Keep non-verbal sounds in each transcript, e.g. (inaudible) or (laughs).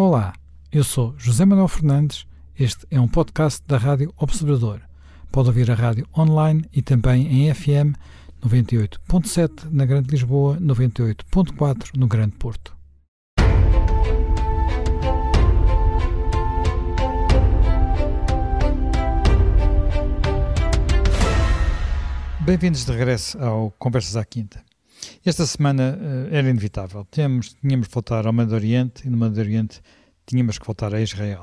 Olá, eu sou José Manuel Fernandes. Este é um podcast da Rádio Observador. Pode ouvir a rádio online e também em FM 98.7 na Grande Lisboa, 98.4 no Grande Porto. Bem-vindos de regresso ao Conversas à Quinta. Esta semana uh, era inevitável. Tínhamos, tínhamos que voltar ao Médio Oriente e no Médio Oriente tínhamos que voltar a Israel.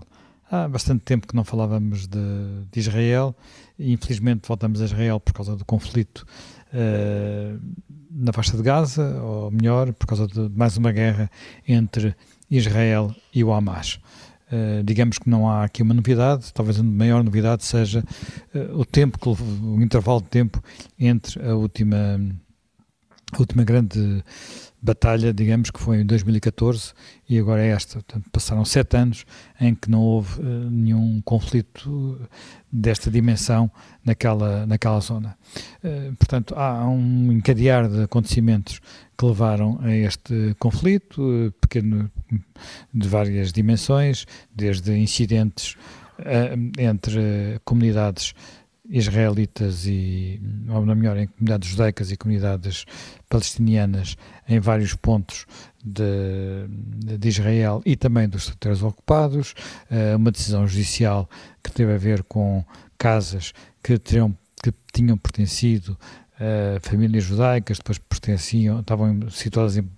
Há bastante tempo que não falávamos de, de Israel e infelizmente voltamos a Israel por causa do conflito uh, na faixa de Gaza, ou melhor, por causa de mais uma guerra entre Israel e o Hamas. Uh, digamos que não há aqui uma novidade, talvez a maior novidade seja uh, o tempo, o intervalo de tempo entre a última, a última grande batalha, digamos que foi em 2014 e agora é esta. Portanto, passaram sete anos em que não houve uh, nenhum conflito desta dimensão naquela, naquela zona. Uh, portanto, há um encadear de acontecimentos que levaram a este conflito, uh, pequeno, de várias dimensões, desde incidentes entre comunidades israelitas e, ou melhor, em comunidades judaicas e comunidades palestinianas em vários pontos de, de Israel e também dos territórios ocupados, uh, uma decisão judicial que teve a ver com casas que, teriam, que tinham pertencido a famílias judaicas, depois pertenciam, estavam situadas em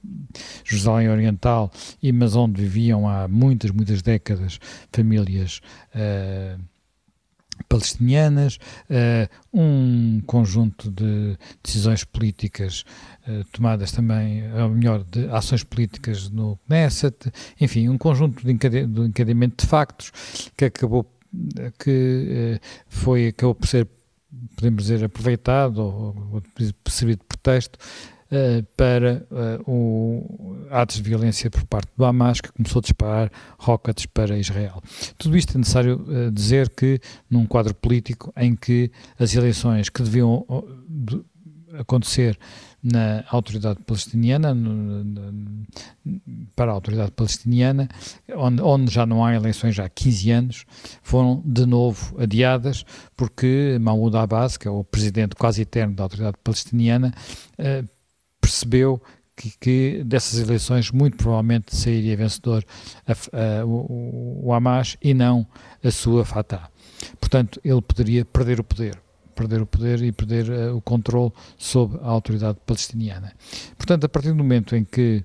Jerusalém Oriental, e mas onde viviam há muitas, muitas décadas famílias uh, palestinianas, uh, um conjunto de decisões políticas uh, tomadas também, ou melhor, de ações políticas no Knesset, enfim, um conjunto de, encade de encadeamento de factos que acabou que uh, foi acabou por ser podemos dizer aproveitado ou, ou pretexto uh, para uh, o, atos de violência por parte do Hamas, que começou a disparar rockets para Israel. Tudo isto é necessário uh, dizer que, num quadro político em que as eleições que deviam acontecer na autoridade palestiniana, para a autoridade palestiniana, onde, onde, já não há eleições há 15 anos, foram de novo adiadas porque Mahmoud Abbas, que é o presidente quase eterno da autoridade palestiniana, percebeu que, que, dessas eleições muito provavelmente sairia vencedor a, a, o, o, Hamas e não a sua Fatah. Portanto, ele poderia perder o poder, perder o poder e perder uh, o controle sobre a autoridade palestiniana. Portanto, a partir do momento em que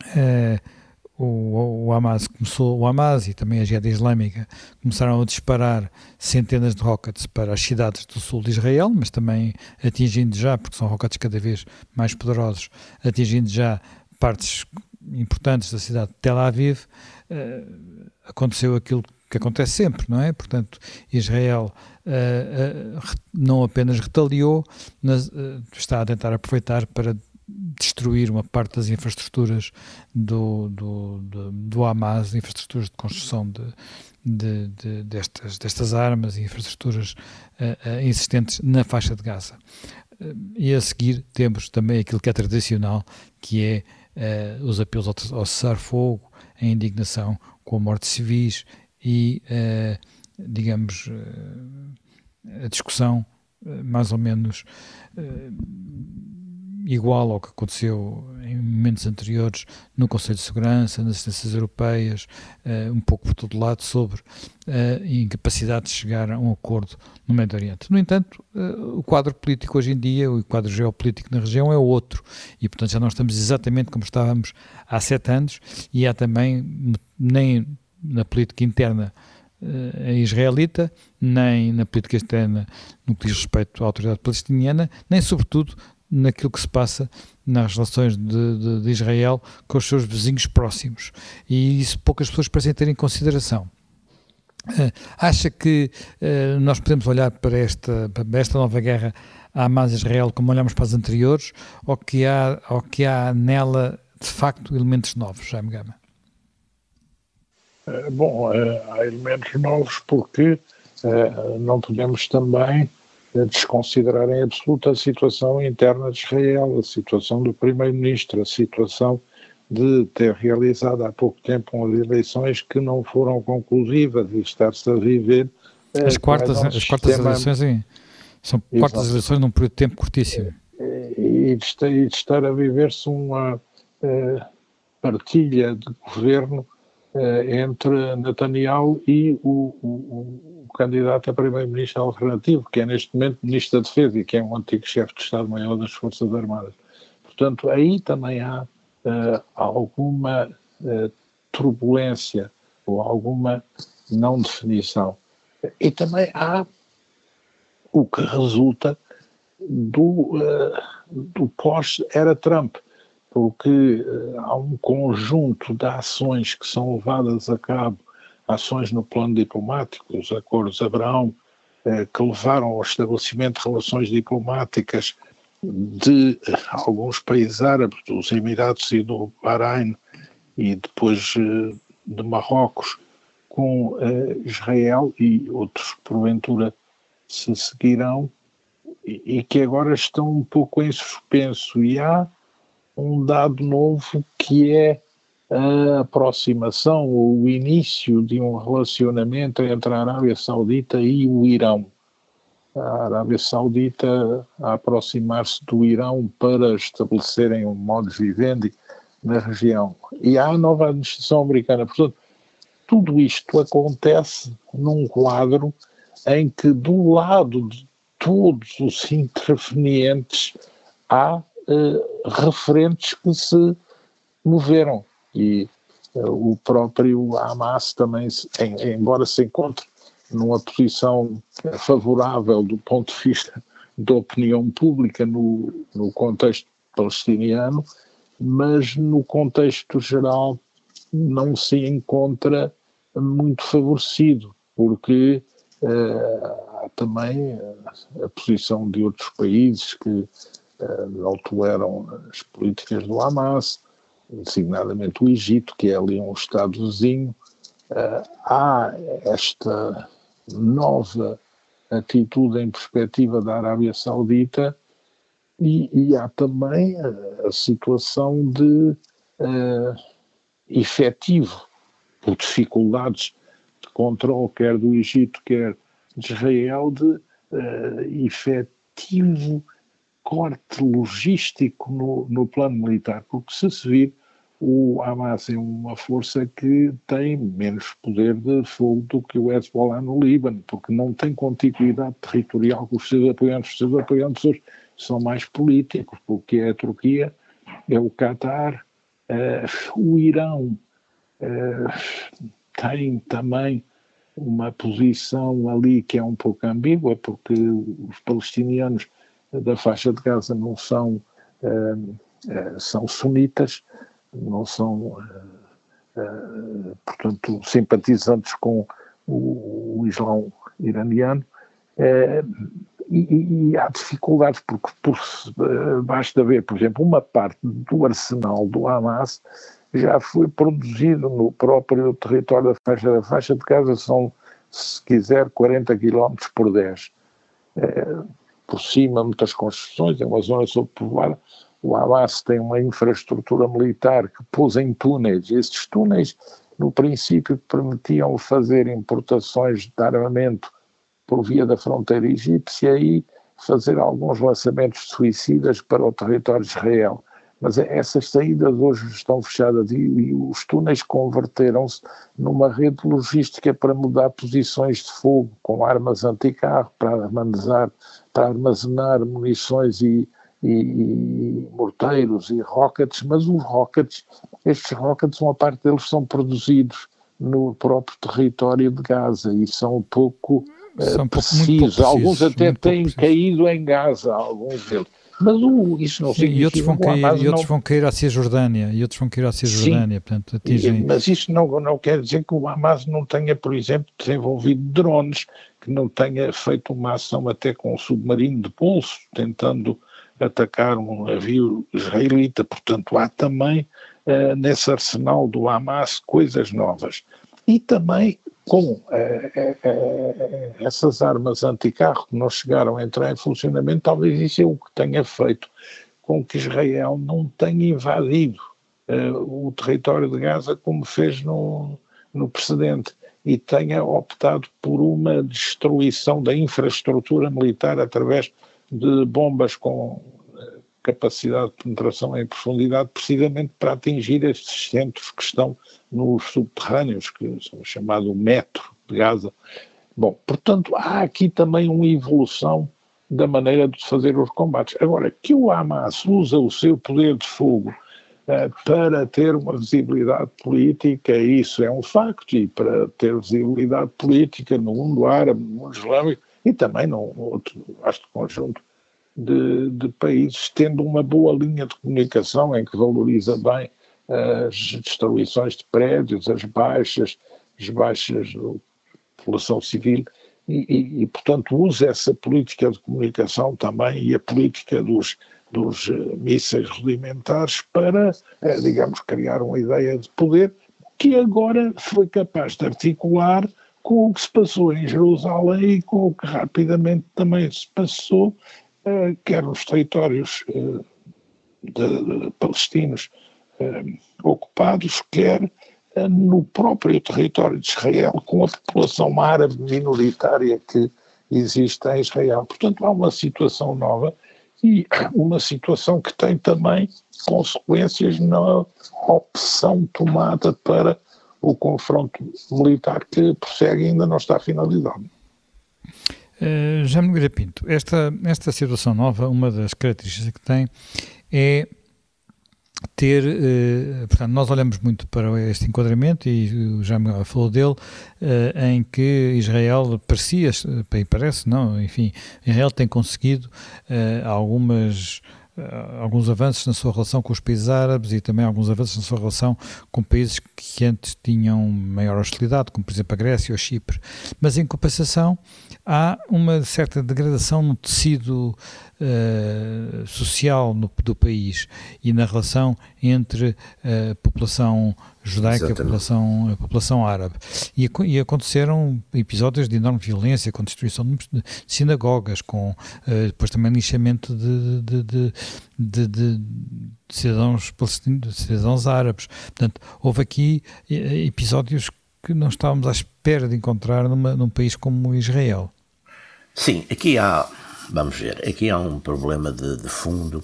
uh, o, o, Hamas começou, o Hamas e também a Jihad Islâmica começaram a disparar centenas de rockets para as cidades do sul de Israel, mas também atingindo já, porque são rockets cada vez mais poderosos, atingindo já partes importantes da cidade de Tel Aviv, uh, aconteceu aquilo que acontece sempre, não é? Portanto, Israel uh, uh, não apenas retaliou, mas está a tentar aproveitar para destruir uma parte das infraestruturas do, do, do, do Hamas, infraestruturas de construção de, de, de destas, destas armas e infraestruturas uh, uh, existentes na faixa de Gaza. Uh, e a seguir temos também aquilo que é tradicional, que é os apelos ao, ao cessar-fogo, a indignação com a morte de civis e, digamos, a discussão mais ou menos igual ao que aconteceu em momentos anteriores no Conselho de Segurança, nas instâncias europeias, uh, um pouco por todo lado, sobre a incapacidade de chegar a um acordo no Médio Oriente. No entanto, uh, o quadro político hoje em dia, o quadro geopolítico na região é outro, e portanto já não estamos exatamente como estávamos há sete anos, e há também, nem na política interna israelita, nem na política externa no que diz respeito à autoridade palestiniana, nem sobretudo naquilo que se passa nas relações de, de, de, Israel com os seus vizinhos próximos. E isso poucas pessoas parecem ter em consideração. Uh, acha que uh, nós podemos olhar para esta, para esta nova guerra Hamas-Israel como olhamos para as anteriores ou que há, ou que há nela, de facto, elementos novos, Jaime Gama? Uh, bom, há elementos novos porque não podemos também desconsiderar em absoluto a situação interna de Israel, a situação do primeiro-ministro, a situação de ter realizado há pouco tempo umas eleições que não foram conclusivas e estar-se a viver. Eh, as quartas, um as quartas sistema... eleições, sim. São quartas Exato. eleições num período de tempo curtíssimo. E de, estar, e de estar a viver-se uma uh, partilha de governo entre Netanyahu e o, o, o candidato a primeiro-ministro alternativo, que é neste momento ministro da Defesa e que é um antigo chefe de Estado-Maior das Forças Armadas. Portanto, aí também há uh, alguma uh, turbulência ou alguma não definição. E também há o que resulta do, uh, do pós-era Trump, porque há um conjunto de ações que são levadas a cabo, ações no plano diplomático, os acordos Abraão, que levaram ao estabelecimento de relações diplomáticas de alguns países árabes, dos Emirados e do Bahrein, e depois eh, de Marrocos, com eh, Israel e outros, porventura, se seguirão, e, que agora estão um pouco em suspenso. E há um dado novo que é a aproximação, o início de um relacionamento entre a Arábia Saudita e o Irão a Arábia Saudita a aproximar-se do Irão para estabelecerem um modo de vivendi na região. E há a nova administração americana. Portanto, tudo isto acontece num quadro em que, do lado de todos os intervenientes, há eh, referentes que se moveram. E eh, o próprio Hamas também, em, embora se encontre numa posição favorável do ponto de vista da opinião pública no, no contexto palestiniano, mas no contexto geral não se encontra muito favorecido, porque uh, há também a posição de outros países que uh, não toleram as políticas do Hamas, designadamente o Egito, que é ali um Estado vizinho. Uh, há esta nova atitude em perspectiva da Arábia Saudita e, e há também a, a situação de uh, efetivo, por dificuldades de controle, quer do Egito, quer de Israel, de uh, efetivo corte logístico no, no plano militar, porque se se vir o Hamas é uma força que tem menos poder de fogo do que o Hezbollah no Líbano, porque não tem contiguidade territorial com os seus apoiantes. Os seus apoiantes são mais políticos, porque é a Turquia, é o Qatar, uh, o Irão uh, tem também uma posição ali que é um pouco ambígua, porque os palestinianos da faixa de Gaza não são, uh, são sunitas, não são, eh, eh, portanto, simpatizantes com o, o Islão iraniano. Eh, e, e, há dificuldades, porque por, basta ver, por exemplo, uma parte do arsenal do Hamas já foi produzido no próprio território da faixa da faixa de casa, são, se quiser, 40 km por 10. É, por cima, muitas construções, é uma zona sobrepovoada, o Hamas tem uma infraestrutura militar que pôs em túneis. Esses túneis, no princípio, permitiam fazer importações de armamento por via da fronteira egípcia e fazer alguns lançamentos suicidas para o território de Israel. Mas essas saídas hoje estão fechadas e, e os túneis converteram-se numa rede logística para mudar posições de fogo com armas anticarro para armazenar, para armazenar munições e, e, e morteiros e rockets, mas os rockets, estes rockets, uma parte deles são produzidos no próprio território de Gaza e são pouco são uh, precisos. Alguns até têm caído em Gaza, alguns deles. Mas uh, isso não significa... E outros vão cair, e outros não... vão cair à Cisjordânia, e outros vão cair à Cisjordânia, Sim, portanto atingem... Mas isso não, não quer dizer que o Hamas não tenha, por exemplo, desenvolvido drones, que não tenha feito uma ação até com um submarino de pulso, tentando atacar um navio israelita. Portanto, há também uh, nesse arsenal do Hamas coisas novas. E também com uh, uh, essas armas anticarro que não chegaram a entrar em funcionamento, talvez isso é o que tenha feito com que Israel não tenha invadido uh, o território de Gaza como fez no, no precedente e tenha optado por uma destruição da infraestrutura militar através de bombas com capacidade de penetração em profundidade, precisamente para atingir estes centros que estão nos subterrâneos, que são chamado metro de Gaza. Bom, portanto, há aqui também uma evolução da maneira de fazer os combates. Agora, que o Hamas usa o seu poder de fogo uh, para ter uma visibilidade política, isso é um facto, e para ter visibilidade política no mundo árabe, no mundo islâmico e também no outro vasto conjunto de, de países, tendo uma boa linha de comunicação em que valoriza bem as destruições de prédios, as baixas, as baixas da população civil e, e, e, portanto, usa essa política de comunicação também e a política dos, dos uh, mísseis rudimentares para, uh, digamos, criar uma ideia de poder que agora foi capaz de articular com o que se passou em Jerusalém e com o que rapidamente também se passou, quer nos territórios de, de, palestinos ocupados, quer no próprio território de Israel, com a população árabe minoritária que existe em Israel. Portanto, há uma situação nova e (coughs) uma situação que tem também consequências na opção tomada para o confronto militar que prossegue e ainda não está finalizado. Uh, Já me Pinto, esta, esta situação nova, uma das características que tem é ter, eh, portanto, nós olhamos muito para este enquadramento e já me falou dele, eh, em que Israel parecia, e parece, não, enfim, Israel tem conseguido eh, algumas alguns avanços na sua relação com os países árabes e também alguns avanços na sua relação com países que antes tinham maior hostilidade, como por exemplo a Grécia ou Chipre. Mas em compensação há uma certa degradação no tecido uh, social no, do país e na relação entre a população judaica e a população, a população árabe. E, e, aconteceram episódios de enorme violência, com destruição de sinagogas, com uh, depois também lixamento de, de, de, de, cidadãos palestinos, cidadãos árabes. Portanto, houve aqui eh, episódios que não estávamos à espera de encontrar numa, num país como Israel. Sim, aqui há Vamos ver, aqui há um problema de, de fundo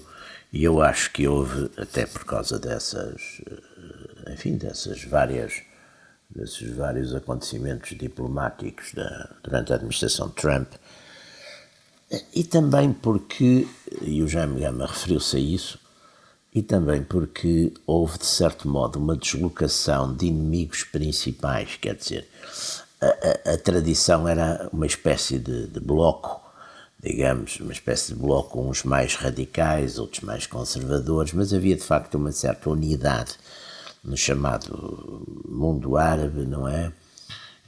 e eu acho que houve, até por causa dessas, eh, enfim, dessas várias, desses vários acontecimentos diplomáticos da, durante a administração de Trump, e também porque, e o Jaime Gama referiu-se a isso, e também porque houve, de certo modo, uma deslocação de inimigos principais, quer dizer, a, a, a tradição era uma espécie de, de bloco digamos, uma espécie de bloco, uns mais radicais, outros mais conservadores, mas havia de facto uma certa unidade no chamado mundo árabe, não é?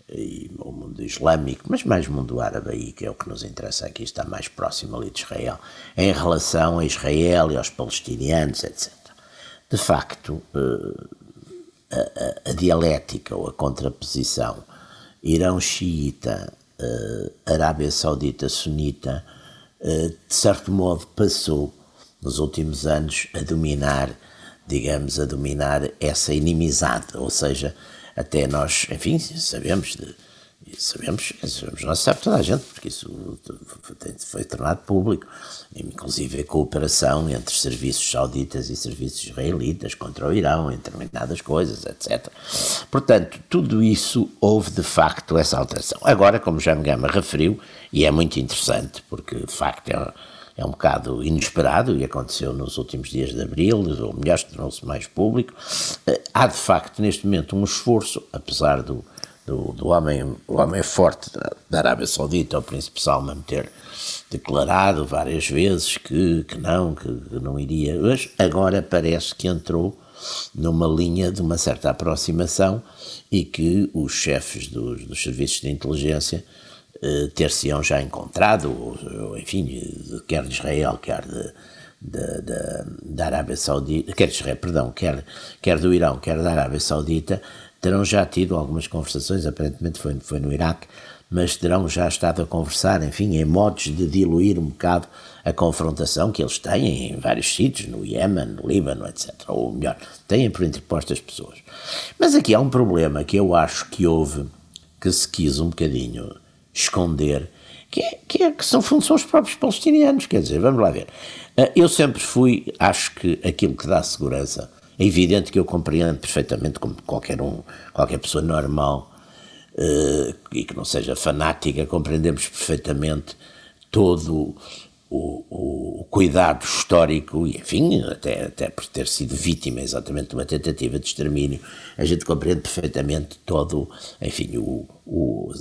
E, o mundo islâmico, mas mais mundo árabe aí, que é o que nos interessa aqui, está mais próximo ali de Israel, em relação a Israel e aos palestinianos, etc. De facto, eh, a, a, a dialética ou a contraposição Irão Arábia Saudita sunita, uh, de certo modo passou nos últimos anos a dominar, digamos, a dominar essa inimizade, ou seja, até nós, enfim, sabemos de sabemos, sabemos, nós sabe toda a gente, porque isso foi tornado público, inclusive a cooperação entre serviços sauditas e serviços israelitas contra o Irão, em determinadas coisas, etc. Portanto, tudo isso houve de facto essa alteração. Agora, como já me Gama referiu, e é muito interessante, porque de facto é, é um bocado inesperado e aconteceu nos últimos dias de abril, ou melhor, tornou-se mais público, eh, há de facto neste momento um esforço, apesar do do, do homem, o homem forte da Arábia Saudita, o príncipe Salman, ter declarado várias vezes que, que não, que, que não iria. Mas agora parece que entrou numa linha de uma certa aproximação e que os chefes dos, dos serviços de inteligência eh, ter-se-ão já encontrado, ou, enfim, quer de Israel, quer de, da Arábia Saudita, quer Israel, perdão, quer, quer do Irão, quer da Arábia Saudita, terão já tido algumas conversações, aparentemente foi, foi no Iraque, mas terão já estado a conversar, enfim, em modos de diluir um bocado a confrontação que eles têm em vários sítios, no Iémen, no Líbano, etc. Ou melhor, têm por interpostas pessoas. Mas aqui há um problema que eu acho que houve, que se quis um bocadinho esconder, que, é, que, é, que são, são os próprios palestinianos. Quer dizer, vamos lá ver. Eh, eu sempre fui, acho que aquilo que dá segurança, é evidente que eu compreendo perfeitamente, como qualquer um, qualquer pessoa normal uh, e que não seja fanática, compreendemos perfeitamente todo o, o, cuidado histórico, e enfim, até, até por ter sido vítima exatamente de uma tentativa de extermínio, a gente compreende perfeitamente todo, enfim, o, o,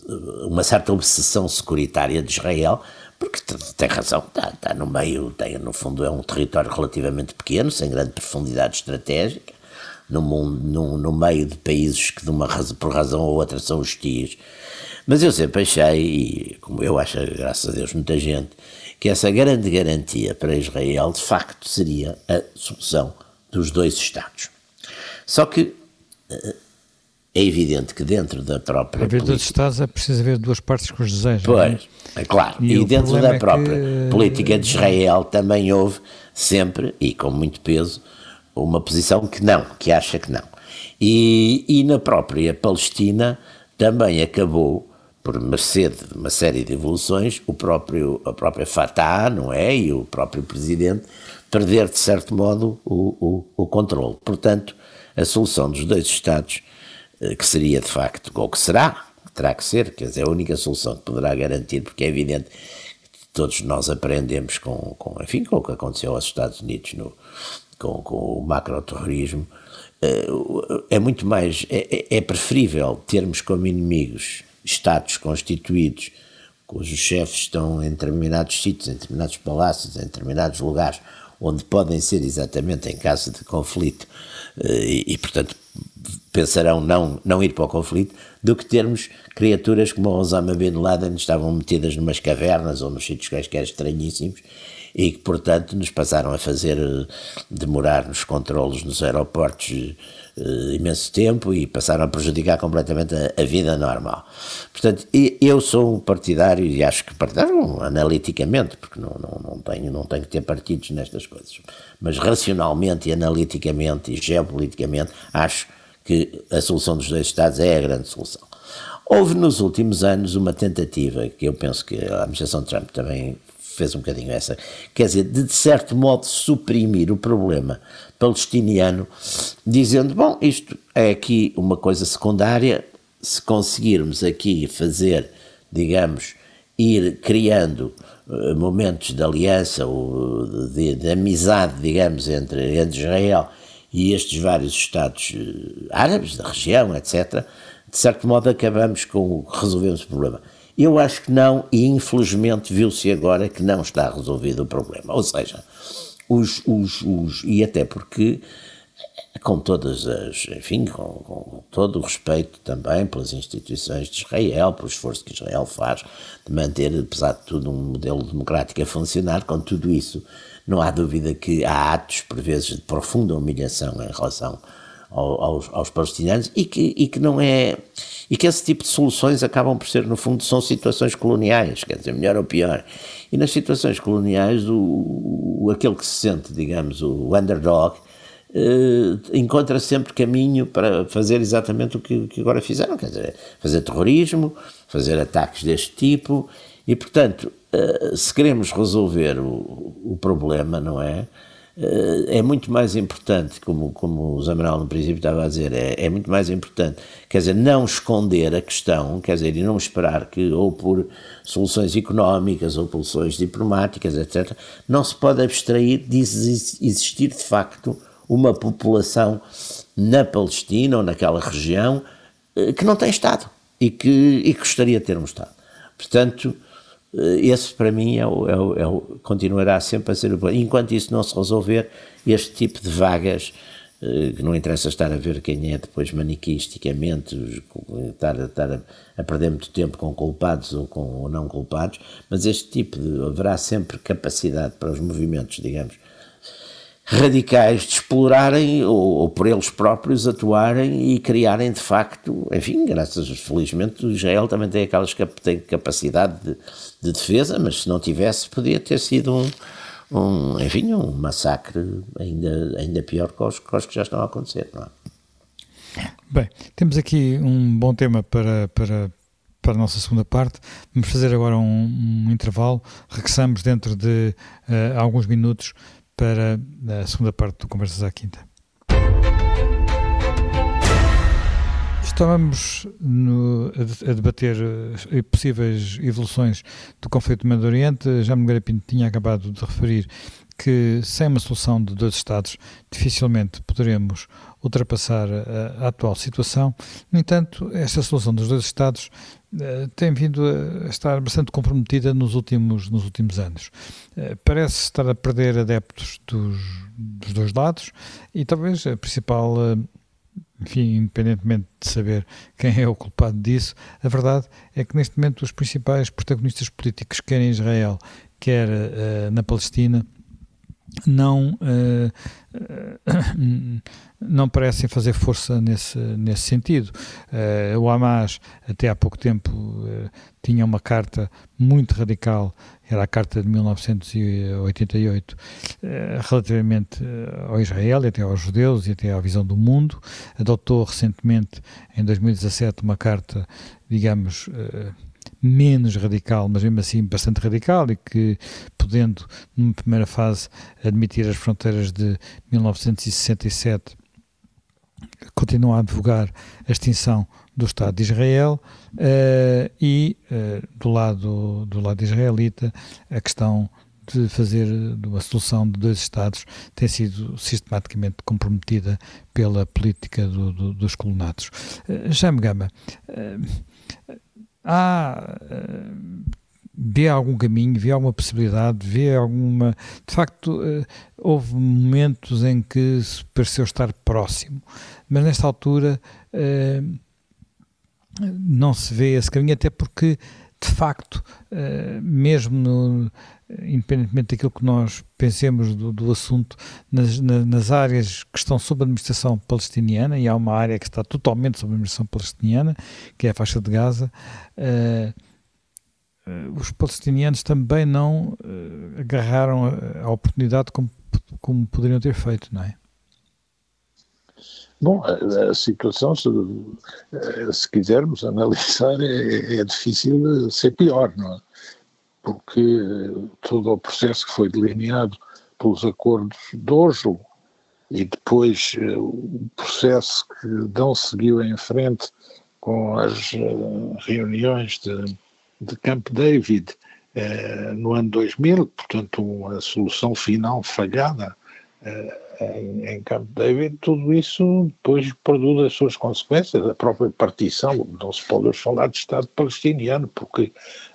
uma certa obsessão securitária de Israel, porque tem razão, está, está no meio, tem, no fundo é um território relativamente pequeno, sem grande profundidade estratégica, no, no, no meio de países que de uma razão, por razão ou outra são hostis. Mas eu sempre achei, e como eu acho, graças a Deus, muita gente, que essa grande garantia para Israel, de facto, seria a solução dos dois Estados. Só que eh, é evidente que dentro da própria. Para haver dois Estados é preciso haver duas partes que os desejam. Pois, é? é claro. E, e dentro da própria é que... política de Israel também houve sempre, e com muito peso, uma posição que não, que acha que não. E, e na própria Palestina também acabou por mercê de uma série de evoluções, o próprio, a própria Fatah, não é? E o próprio presidente perder, de certo modo, o, o, o controle. Portanto, a solução dos dois Estados, que seria de facto, ou que será, terá que ser, quer dizer, a única solução que poderá garantir, porque é evidente que todos nós aprendemos com, com enfim, com o que aconteceu aos Estados Unidos no, com, com o macroterrorismo, eh, é muito mais, é, é, é preferível termos como inimigos Estados constituídos, cujos chefes estão em determinados sítios, em determinados palácios, em determinados lugares, onde podem ser exatamente em caso de conflito, eh, e, e portanto pensarão não, não ir para o conflito, do que termos criaturas como o Osama Bin Laden estavam metidas numas cavernas ou nos sítios quaisquer estranhíssimos e que, portanto, nos passaram a fazer eh, demorar nos controlos nos aeroportos imenso tempo e passaram a prejudicar completamente a, a, vida normal. Portanto, eu sou um partidário, e acho que partidário analiticamente, porque não, não, não, tenho, não tenho que ter partidos nestas coisas, mas racionalmente e analiticamente e geopoliticamente, acho que a solução dos dois Estados é a grande solução. Houve nos últimos anos uma tentativa, que eu penso que a administração Trump também fez um bocadinho essa, quer dizer, de, certo modo suprimir o problema palestiniano, dizendo: bom, isto é aqui uma coisa secundária, se conseguirmos aqui fazer, digamos, ir criando uh, momentos de aliança ou de, de, amizade, digamos, entre, entre Israel e estes vários Estados uh, árabes da região, etc., de certo modo acabamos com resolvemos o problema. Eu acho que não, e infelizmente viu-se agora que não está resolvido o problema. Ou seja, os, os, os, e até porque com todas as, enfim, com, com, todo o respeito também pelas instituições de Israel, pelo esforço que Israel faz de manter, apesar de tudo, um modelo democrático a funcionar, com tudo isso, não há dúvida que há atos, por vezes, de profunda humilhação em relação aos, aos palestinianos e que, e que não é e que esse tipo de soluções acabam por ser no fundo são situações coloniais quer dizer melhor ou pior. E nas situações coloniais o, o aquele que se sente digamos o underdog eh, encontra sempre caminho para fazer exatamente o que, que agora fizeram quer dizer fazer terrorismo fazer ataques deste tipo e portanto eh, se queremos resolver o, o problema não é é muito mais importante, como, como o Zamaral no princípio estava a dizer, é, é, muito mais importante, quer dizer, não esconder a questão, quer dizer, e não esperar que, ou por soluções económicas, ou por soluções diplomáticas, etc., não se pode abstrair de existir de facto uma população na Palestina ou naquela região eh, que não tem Estado e que, e que gostaria de ter um Estado. Portanto, eh, esse para mim é o, é o, é o, continuará sempre a ser o plano. Enquanto isso não se resolver, este tipo de vagas, eh, que não interessa estar a ver quem é depois maniqueisticamente, estar, estar a, a, perder muito tempo com culpados ou com ou não culpados, mas este tipo de. haverá sempre capacidade para os movimentos, digamos, radicais de explorarem ou, ou, por eles próprios atuarem e criarem de facto, enfim, graças felizmente Israel também tem aquelas tem capacidade de, de defesa, mas se não tivesse podia ter sido um, um enfim, um massacre ainda, ainda pior que os, que os que já estão a acontecer, não é? Bem, temos aqui um bom tema para, para, para a nossa segunda parte. Vamos fazer agora um, um intervalo. Regressamos dentro de uh, alguns minutos para a segunda parte do Conversas à Quinta. Estávamos no, a, a, debater uh, possíveis evoluções do conflito do Médio Oriente. Já Nogueira Pinto tinha acabado de referir que sem uma solução de dois Estados dificilmente poderemos ultrapassar a, a, atual situação. No entanto, esta solução dos dois Estados uh, tem vindo a estar bastante comprometida nos últimos, nos últimos anos. Uh, parece estar a perder adeptos dos, dos dois lados e talvez a principal. Uh, enfim, independentemente de saber quem é o culpado disso, a verdade é que neste momento os principais protagonistas políticos, quer em Israel, quer na Palestina, não, uh, uh, (coughs) não parecem fazer força nesse, nesse sentido. Uh, o Hamas, até há pouco tempo, tinha uma carta muito radical, era a carta de 1988, relativamente ao Israel e até aos judeus e até à visão do mundo. Adotou recentemente, em 2017, uma carta, digamos, menos radical, mas mesmo assim bastante radical e que, podendo, numa primeira fase, admitir as fronteiras de 1967, continua a advogar a extinção do Estado de Israel uh, e, uh, do, lado, do lado israelita, a questão de fazer uma solução de dois Estados tem sido sistematicamente comprometida pela política do, do, dos colonatos. Uh, Jaime Gama, uh, há uh, vê algum caminho, vê alguma possibilidade, vê alguma. De facto, uh, houve momentos em que se pareceu estar próximo, mas nesta altura uh, não se vê esse caminho, até porque, de facto, mesmo independentemente daquilo que nós pensemos do, do assunto, nas, nas, áreas que estão sob administração palestiniana, e há uma área que está totalmente sob administração palestiniana, que é a faixa de Gaza, uh, os palestinianos também não uh, agarraram a, a oportunidade como, como poderiam ter feito, não é? Bom, a, a situação, se, se, quisermos analisar, é, é difícil ser pior, não é? Porque todo o processo que foi delineado pelos acordos de Oslo e depois eh, o processo que não seguiu em frente com as eh, reuniões de, de Camp David eh, no ano 2000, portanto uma solução final falhada em, em Camp David, tudo isso depois produz as suas consequências, a própria partição, não se pode falar de Estado palestiniano, porque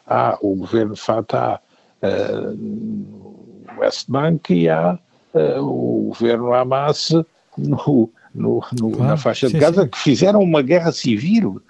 há o governo Fatah uh, no West Bank e há uh, o governo Hamas no, no, no claro, na faixa sim, de Gaza, sim. que fizeram uma guerra civil.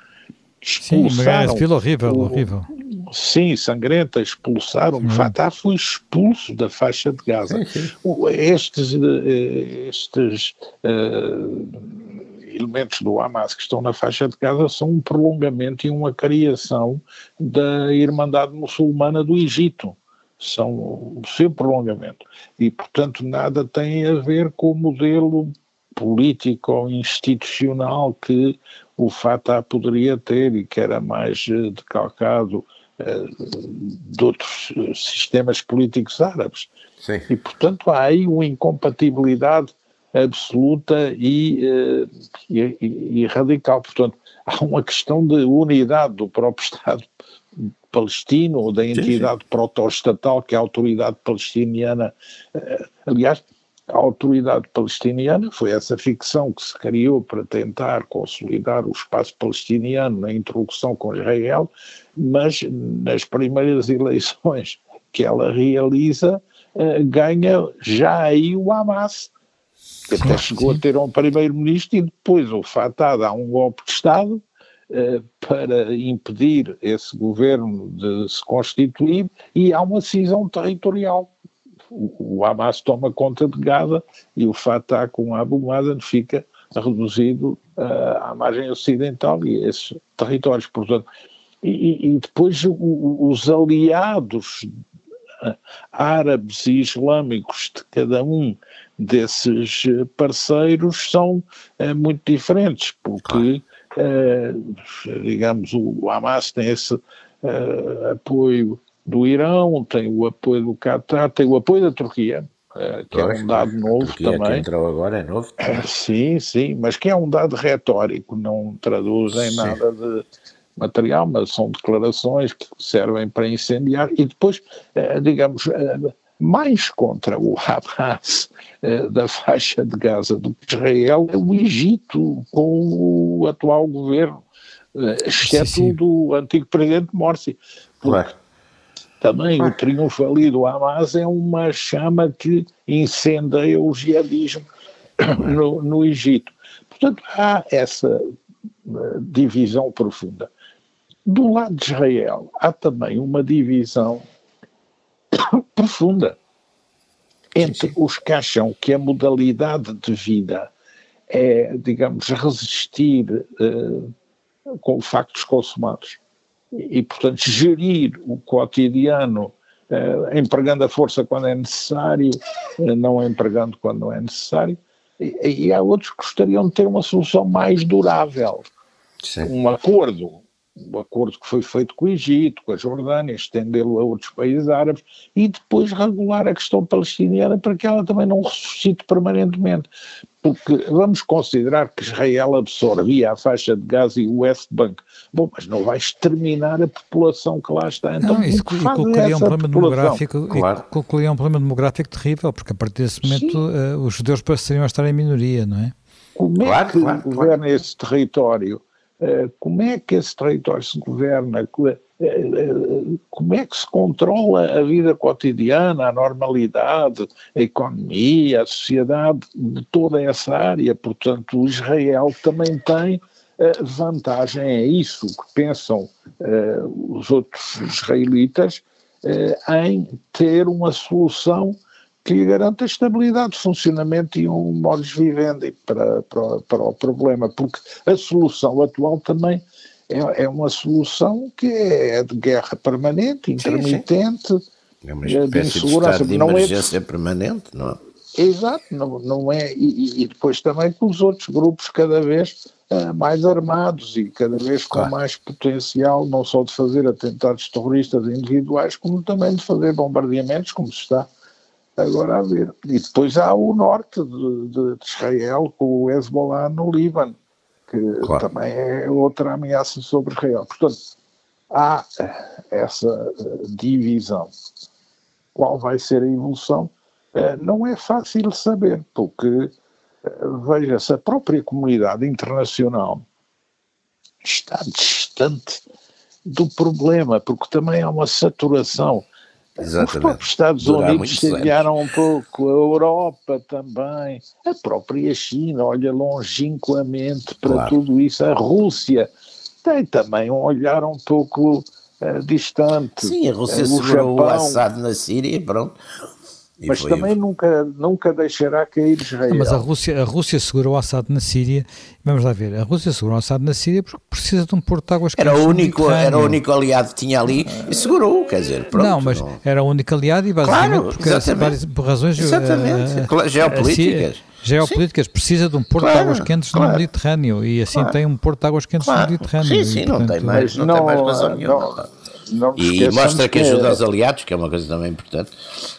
Sim, uma horrível, o, horrível. Sim, sangrenta, expulsaram. O Fatah foi expulso da faixa de Gaza. Sim, estes, eh, estes uh, elementos do Hamas que estão na faixa de Gaza são um prolongamento e uma criação da Irmandade Muçulmana do Egito. São o seu prolongamento. E, portanto, nada tem a ver com o modelo político ou institucional que o Fatah poderia ter e que era mais eh, decalcado eh, de outros eh, sistemas políticos árabes. Sim. E, portanto, há aí uma incompatibilidade absoluta e, eh, e, e, radical. Portanto, há uma questão de unidade do próprio Estado palestino ou da entidade proto-estatal que é a autoridade palestiniana. Eh, aliás, a autoridade palestiniana foi essa ficção que se criou para tentar consolidar o espaço palestiniano na interlocução com Israel, mas nas primeiras eleições que ela realiza, eh, ganha já aí o Hamas que até chegou sim. a ter um primeiro-ministro e depois o Fatah dá um golpe de Estado uh, para impedir esse governo de se constituir e há uma cisão territorial o, Hamas toma conta de Gaza e o Fatah com Abu Mazen fica reduzido uh, à margem ocidental e a esses territórios. Portanto, e, e depois o, os aliados árabes e islâmicos de cada um desses parceiros são uh, muito diferentes, porque, digamos, o Hamas tem esse apoio do Irão, tem o apoio do Qatar, tem o apoio da Turquia, eh, que pois, é um dado novo também. Que entrou agora é novo. (laughs) Sim, sim, mas que é um dado retórico, não traduz em sim. nada de material, mas são declarações que servem para incendiar e depois, uh, digamos, mais contra o Hamas da faixa de Gaza do que Israel é o Egito com o atual governo, exceto sim, sim. do antigo presidente Morsi. Claro. Também o triunfo ali do Hamas é uma chama que incendeia o jihadismo no, no Egito. Portanto, há essa eh, divisão profunda. Do lado de Israel, há também uma divisão (coughs) profunda entre os que acham que a modalidade de vida é, digamos, resistir uh, com factos consumados e, portanto, gerir o cotidiano, eh, empregando a força quando é necessário, eh, não empregando quando não é necessário. E, e, há outros que gostariam de ter uma solução mais durável. Sim. Um acordo, o acordo que foi feito com o Egito, com a Jordânia, estendê-lo a outros países árabes e depois regular a questão palestiniana para que ela também não ressuscite permanentemente porque vamos considerar que Israel absorvia a faixa de Gaza e o West Bank. Bom, mas não vai exterminar a população que lá está. Então, não, isso colocaria um problema demográfico, claro. colocaria um problema demográfico terrível, porque a partir desse momento uh, os judeus passariam a estar em minoria, não é? Como é claro, que claro, governa claro. esse território? Uh, como é que esse território se governa? como é que se controla a vida cotidiana, a normalidade, a economia, a sociedade de toda essa área. Portanto, Israel também tem eh, vantagem, é isso que pensam os outros israelitas, em ter uma solução que lhe garanta estabilidade de funcionamento e um modus vivendi para, para, para o problema, porque a solução atual também é, é uma solução que é de guerra permanente, intermitente, sim, sim. É uma espécie de insegurança. De, de não é emergência é, permanente, não é? Exato, não, não é, e, e, depois também com os outros grupos cada vez uh, mais armados e cada vez com claro. mais potencial, não só de fazer atentados terroristas individuais, como também de fazer bombardeamentos, como se está agora a ver. E depois há o norte de, de, Israel, com o Hezbollah no Líbano, que claro. também é outra ameaça sobre Israel. Portanto, há essa eh, divisão. Qual vai ser a evolução? Eh, não é fácil saber, porque, eh, veja-se, a própria comunidade internacional está distante do problema, porque também há uma saturação Exatamente. Os próprios Estados Durar Unidos incendiaram um pouco, a Europa também, a própria China olha longínquamente para claro. tudo isso, a Rússia tem também um olhar um pouco uh, distante. Sim, a Rússia uh, segurou o Assad na Síria, pronto. E mas também nunca, nunca deixará cair Israel. mas a Rússia, a Rússia segurou o Assad na Síria. Vamos lá ver, a Rússia segurou o Assad na Síria porque precisa de um porto de águas era o único Era o único aliado que tinha ali e segurou, quer dizer, pronto. Não, mas não. era o único aliado e basicamente claro, porque, várias, por razões exatamente. Uh, geopolíticas. geopolíticas, sim. precisa de um porto claro, de águas quentes claro. no Mediterrâneo e assim claro. tem um porto de águas quentes no Mediterrâneo. Sim, sim, e, portanto, não tem mais, não, não tem mais razão nenhuma e mostra que ajuda aos aliados, que é uma coisa também importante,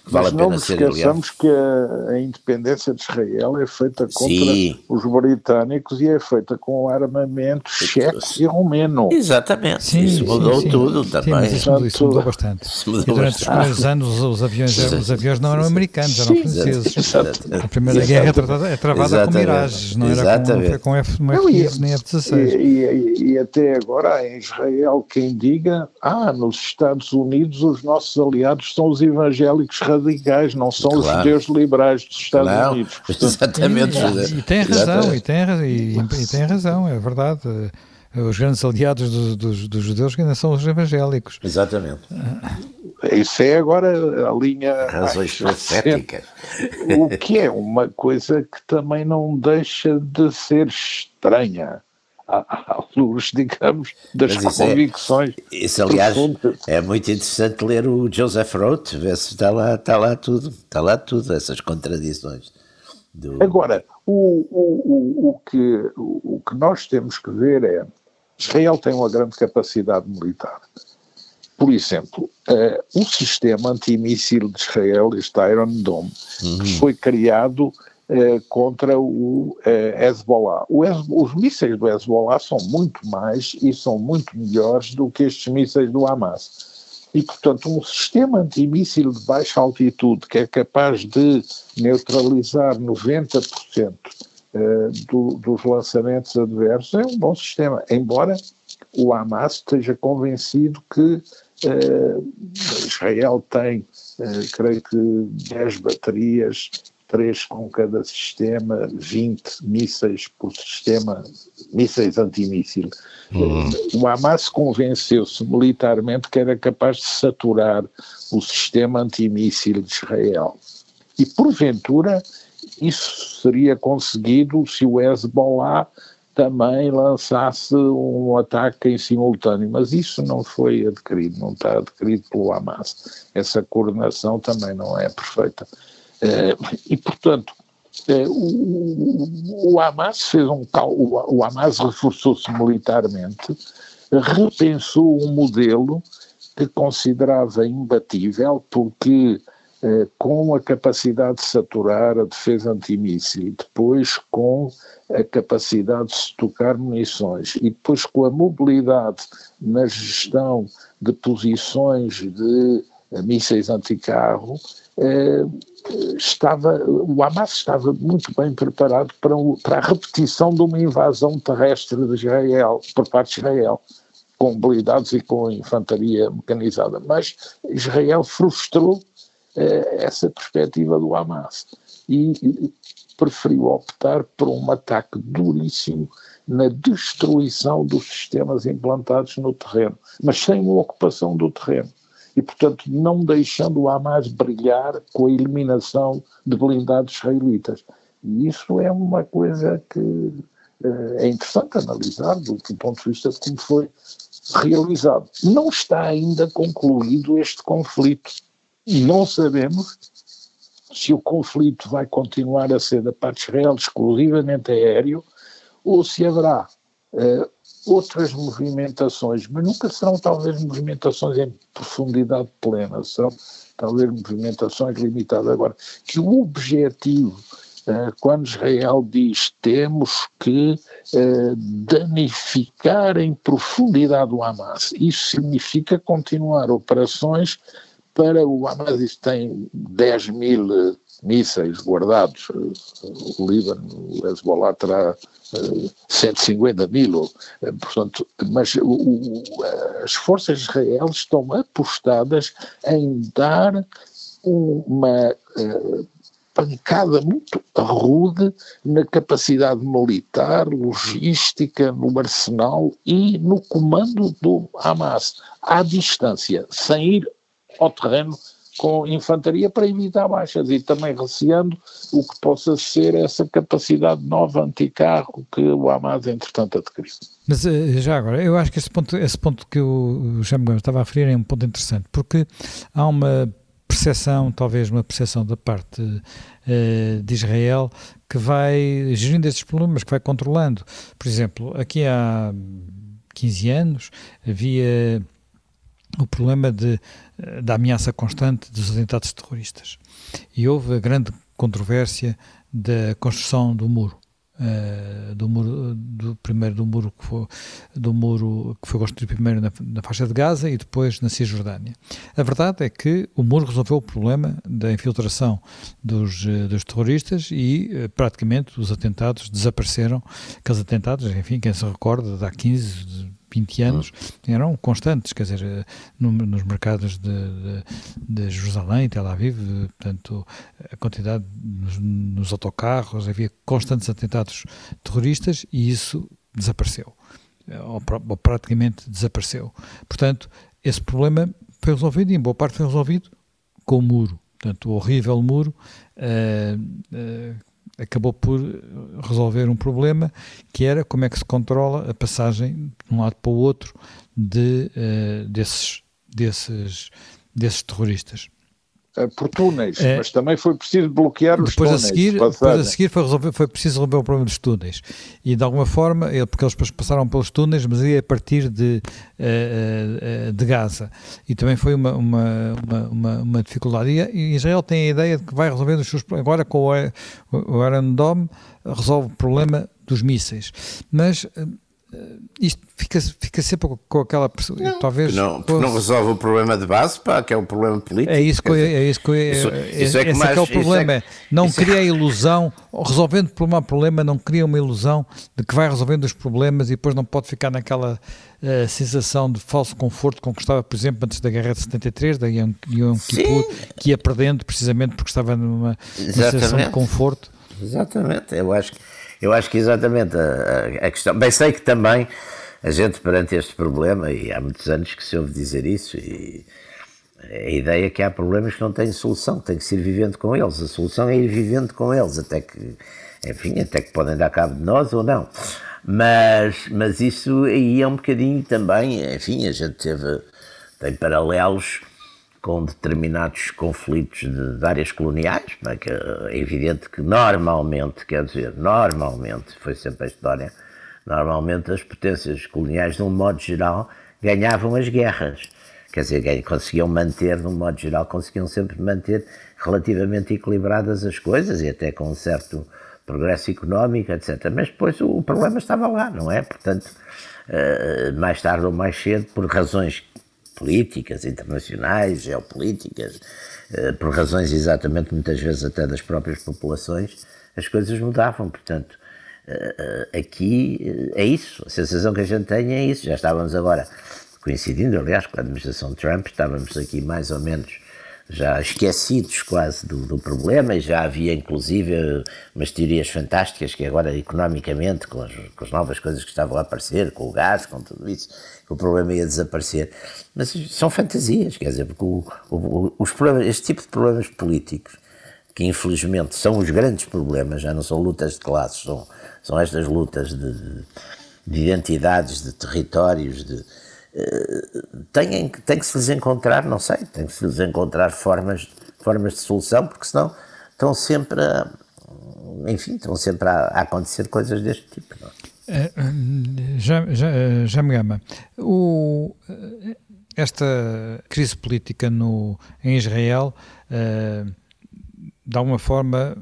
que vale a pena ser aliado. Não esqueçamos que a, a, independência de Israel é feita contra Sim. os britânicos e é feita com armamento checo e romeno. Exatamente, sim, isso mudou sim, tudo sim. também. Sim, isso, mudou, isso mudou bastante. Isso mudou e durante bastante. os primeiros anos os aviões, os aviões não eram americanos, eram franceses. Exatamente. A Primeira Guerra é travada, é travada com miragens, não era com, com F, F-15 nem F-16. E, e, e, até agora em Israel quem diga, ah, nos Estados Unidos os nossos aliados são os evangélicos radicais, não são claro. os judeus liberais dos Estados não, Unidos. Portanto, (laughs) exatamente. E, e, tem razão, e tem, e, e tem razão, é verdade. Os grandes aliados do, dos, dos judeus ainda são os evangélicos. Exatamente. isso é agora a linha. Razões filosóficas. O que é uma coisa que também não deixa de ser estranha à luz, digamos, das isso é- convicções. É, isso, aliás, profundas. é muito interessante ler o Joseph Roth, ver se está lá, está lá tudo, está lá tudo, essas contradições. Do... Agora, o, o, o, o, que, o que nós temos que ver é Israel tem uma grande capacidade militar. Por exemplo, uh, o sistema antimíssil de Israel, este Iron Dome, uhum. foi criado eh, contra o eh, Hezbollah. O os mísseis do Hezbollah são muito mais e são muito melhores do que estes mísseis do Hamas. E, portanto, um sistema antimíssil de baixa altitude que é capaz de neutralizar 90% eh, do, dos lançamentos adversos é um bom sistema, embora o Hamas esteja convencido que Israel tem, creio que, 10 baterias três com cada sistema, 20 mísseis por sistema, mísseis antimíssil. Uhum. O Hamas convenceu-se militarmente que era capaz de saturar o sistema antimíssil de Israel. E, porventura, isso seria conseguido se o Hezbollah também lançasse um ataque em simultâneo, mas isso não foi adquirido, não está adquirido pelo Hamas. Essa coordenação também não é perfeita. Eh, e, portanto, eh, o, Hamas fez um o, o Hamas reforçou-se militarmente, repensou um modelo que considerava imbatível, porque eh, com a capacidade de saturar a defesa antimíssil, depois com a capacidade de se tocar munições e depois com a mobilidade na gestão de posições de mísseis anticarro, estava, o Hamas estava muito bem preparado para, para a repetição de uma invasão terrestre de Israel, por parte de Israel, com habilidades e com infantaria mecanizada. Mas Israel frustrou eh, essa perspectiva do Hamas e, e preferiu optar por um ataque duríssimo na destruição dos sistemas implantados no terreno, mas sem uma ocupação do terreno e, portanto, não deixando o Hamas brilhar com a eliminação de blindados israelitas. E isso é uma coisa que uh, é interessante analisar do, do ponto de vista de como foi realizado. Não está ainda concluído este conflito. Não sabemos se o conflito vai continuar a ser da parte de Israel exclusivamente aéreo ou se haverá uh, outras movimentações, mas nunca serão talvez movimentações em profundidade plena, serão talvez movimentações limitadas. Agora, que o objetivo, eh, quando Israel diz temos que eh, danificar em profundidade o Hamas, isso significa continuar operações para o Hamas, isso tem 10 mil mísseis guardados, o Líbano, o Hezbollah terá 150 mil, eh, portanto, mas o, as forças de Israel estão apostadas em dar uma uh, pancada muito rude na capacidade militar, logística, no arsenal e no comando do Hamas, à distância, sem ir ao terreno com infantaria para evitar baixas e também receando o que possa ser essa capacidade nova anticarro que o Hamas entretanto adquiriu. Mas eh, já agora, eu acho que esse ponto, esse ponto que o Jaime Gomes estava a referir é um ponto interessante, porque há uma percepção, talvez uma percepção da parte uh, de Israel que vai gerindo esses problemas, que vai controlando. Por exemplo, aqui há 15 anos havia o problema de, eh, da ameaça constante dos atentados terroristas. E houve a grande controvérsia da construção do muro. Uh, do muro do primeiro do muro que foi do muro que foi construído primeiro na, na, faixa de Gaza e depois na Cisjordânia. A verdade é que o muro resolveu o problema da infiltração dos, uh, dos terroristas e uh, praticamente os atentados desapareceram. Aqueles atentados, enfim, quem se recorda, de há 15, 20 anos, eram constantes, quer dizer, no, nos mercados de, de, de, Jerusalém, Tel Aviv, portanto, a quantidade nos, nos autocarros, havia constantes atentados terroristas e isso desapareceu, ou, ou praticamente desapareceu. Portanto, esse problema foi resolvido e em boa parte foi resolvido com o muro. Portanto, o horrível muro uh, uh, acabou por resolver um problema que era como é que se controla a passagem de um lado para o outro de, uh, desses, desses, desses terroristas. Eh, por túneis, é, mas também foi preciso bloquear os depois túneis. A seguir, depois a seguir foi, resolver, foi preciso resolver o problema dos túneis. E de alguma forma, porque eles passaram pelos túneis, mas ia a partir de, uh, uh, de Gaza. E também foi uma, uma, uma, uma, dificuldade. E Israel tem a ideia de que vai resolver os seus Agora com o, Dome resolve o problema dos mísseis. Mas eh, isto fica, fica sempre com aquela pessoa. Não, talvez não, porque não resolve o problema de base, pá, que é o problema político. É isso que, eu, é isso que eu, isso, é, isso é, que mais, é, é o problema. É, não é cria a ilusão, resolvendo problema problema, não cria uma ilusão de que vai resolvendo os problemas e depois não pode ficar naquela uh, sensação de falso conforto com que estava, por exemplo, antes da guerra de 73, da Yom, Yom Kippur, que ia perdendo precisamente porque estava numa, numa sensação de conforto. Exatamente, eu acho que eu acho que exatamente a, a, questão. Bem, sei que também a gente, perante este problema, e há muitos anos que se ouve dizer isso, e a ideia é que há problemas que não têm solução, tem que se ir vivendo com eles. A solução é ir vivendo com eles, até que, enfim, até que podem dar cabo de nós ou não. Mas, mas isso aí é um bocadinho também, enfim, a gente teve, tem paralelos com determinados conflitos de, de áreas coloniais, é? que é evidente que normalmente, quer dizer, normalmente, foi sempre a história, normalmente as potências coloniais, de um modo geral, ganhavam as guerras. Quer dizer, conseguiam manter, de um modo geral, conseguiam sempre manter relativamente equilibradas as coisas e até com um certo progresso económico, etc. Mas depois o problema estava lá, não é? Portanto, eh, mais tarde ou mais cedo, por razões políticas internacionais, geopolíticas, eh, por razões exatamente muitas vezes até das próprias populações, as coisas mudavam. Portanto, eh, eh, aqui é isso, a sensação que a gente tem é isso. Já estávamos agora coincidindo, aliás, com a administração Trump, estávamos aqui mais ou menos já esquecidos quase do, do, problema e já havia inclusive umas teorias fantásticas que agora economicamente com as, com as, novas coisas que estavam a aparecer, com o gás, com tudo isso, o problema ia desaparecer. Mas são fantasias, quer dizer, porque o, o, os problemas, este tipo de problemas políticos, que infelizmente são os grandes problemas, já não são lutas de classes, são, são estas lutas de, de identidades, de territórios, de têm, tem que se lhes encontrar, não sei, tem que se lhes encontrar formas, formas de solução, porque senão estão sempre a, enfim, estão sempre a, a acontecer coisas deste tipo. Não? É, já, já, já me gama. O, esta crise política no, em Israel, uh, de alguma forma,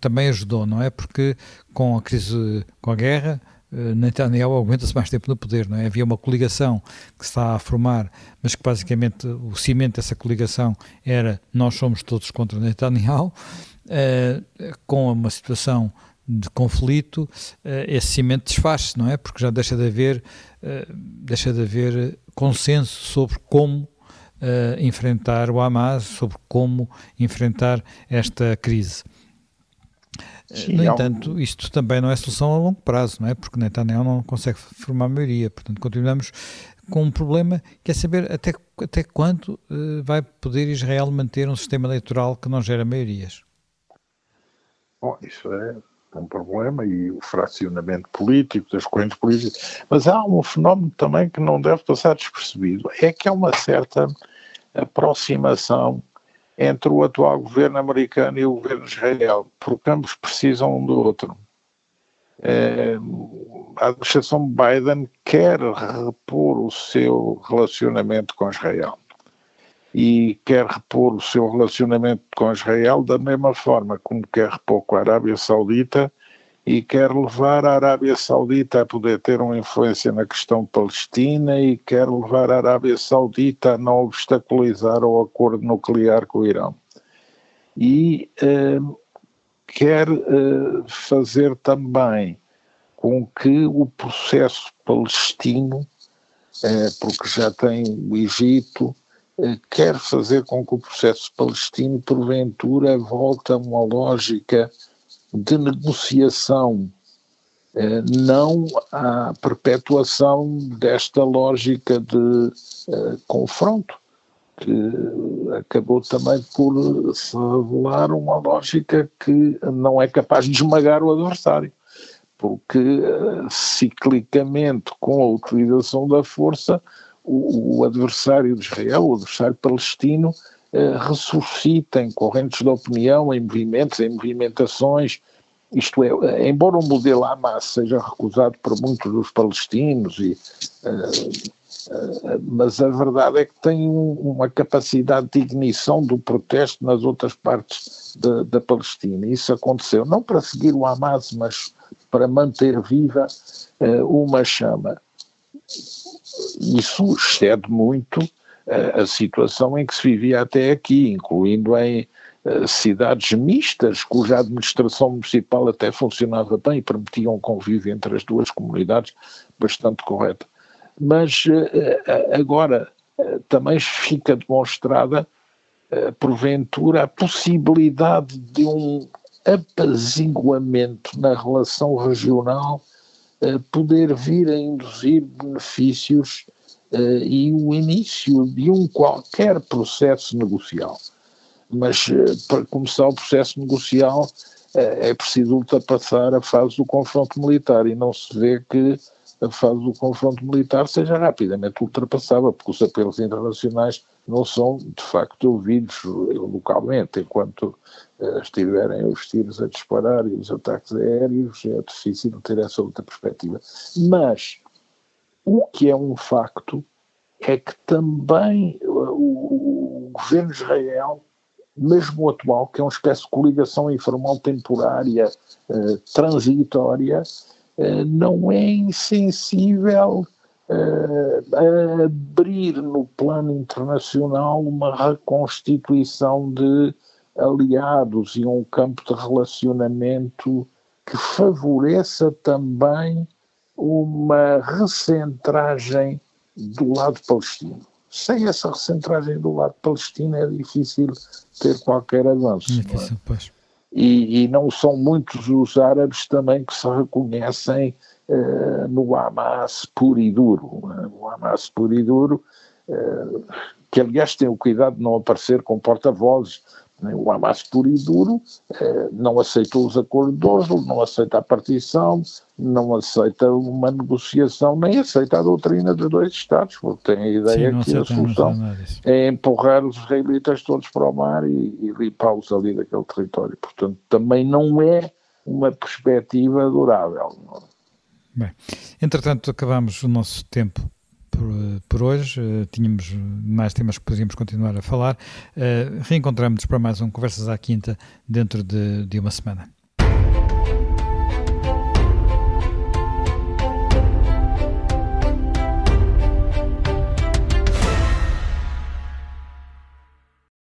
também ajudou, não é? Porque com a crise, com a guerra, eh, Netanyahu aguenta-se mais tempo no poder, não é? Havia uma coligação que se está a formar, mas que basicamente o cimento dessa coligação era nós somos todos contra Netanyahu, uh, com uma situação de conflito, uh, esse cimento desfaz-se, não é? Porque já deixa de haver, uh, deixa de haver consenso sobre como enfrentar o Hamas, sobre como enfrentar esta crise. Sim, no entanto, isto também não é solução a longo prazo, não é? Porque Netanyahu não consegue formar maioria. Portanto, continuamos com um problema que é saber até, até quando uh, vai poder Israel manter um sistema eleitoral que não gera maiorias. Bom, isso é um problema e o fracionamento político, das correntes políticas. Mas há um fenómeno também que não deve passar despercebido: é que há uma certa aproximação entre o atual governo americano e o governo de Israel, porque ambos precisam um do outro. É, a administração Biden quer repor o seu relacionamento com Israel e quer repor o seu relacionamento com Israel da mesma forma como quer repor com a Arábia Saudita e quer levar a Arábia Saudita a poder ter uma influência na questão palestina e quer levar a Arábia Saudita a não obstaculizar o acordo nuclear com o Irão. E eh, quer eh, fazer também com que o processo palestino, eh, porque já tem o Egito, quer fazer com que o processo palestino, porventura, volte a uma lógica de negociação, eh, não a perpetuação desta lógica de eh, confronto. que acabou também por se revelar uma lógica que não é capaz de esmagar o adversário, porque eh, ciclicamente, com a utilização da força, o, o adversário de Israel, o adversário palestino, eh, ressuscita em correntes de opinião, em movimentos, em movimentações. Isto é, embora o modelo Hamas seja recusado por muitos dos palestinos e uh, mas a verdade é que tem uma capacidade de ignição do protesto nas outras partes de, da Palestina. Isso aconteceu não para seguir o Hamas, mas para manter viva uh, uma chama. Isso excede muito uh, a situação em que se vivia até aqui, incluindo em uh, cidades mistas, cuja administração municipal até funcionava bem e permitia um convívio entre as duas comunidades bastante correto. Mas eh, eh, agora eh, também fica demonstrada, porventura, a possibilidade de um apaziguamento na relação regional poder vir a induzir benefícios e o início de um qualquer processo negocial. Mas para começar o processo negocial é preciso ultrapassar a fase do confronto militar e não se vê que a fase do confronto militar seja rapidamente ultrapassada, porque os apelos internacionais não são, de facto, ouvidos localmente, enquanto estiverem os tiros a disparar e os ataques aéreos, é difícil ter essa outra perspectiva. Mas o que é um facto é que também o, o governo de Israel mesmo o atual, que é uma espécie de coligação informal temporária, uh, transitória, eh, não é insensível a abrir no plano internacional uma reconstituição de aliados e um campo de relacionamento que favoreça também uma recentragem do lado palestino. Sem essa recentragem do lado palestino é difícil ter qualquer avanço. É difícil, é? pois e, e, não são muitos os árabes também que se reconhecem uh, no Hamas puro e duro. Né? O Hamas puro e duro, uh, que aliás tem o cuidado de não aparecer com porta-vozes o Hamas puro e duro eh, não aceitou os acordos de Oslo, não aceita a partição, não aceita uma negociação, nem aceita a doutrina dos dois Estados, porque tem a ideia Sim, que a solução é empurrar os israelitas todos para o mar e, e limpá-los ali daquele território. Portanto, também não é uma perspectiva durável. Bem, entretanto, acabamos o nosso tempo por, por hoje. Uh, tínhamos mais temas que poderíamos continuar a falar. Uh, Reencontramos-nos para mais um Conversas à Quinta dentro de, de uma semana.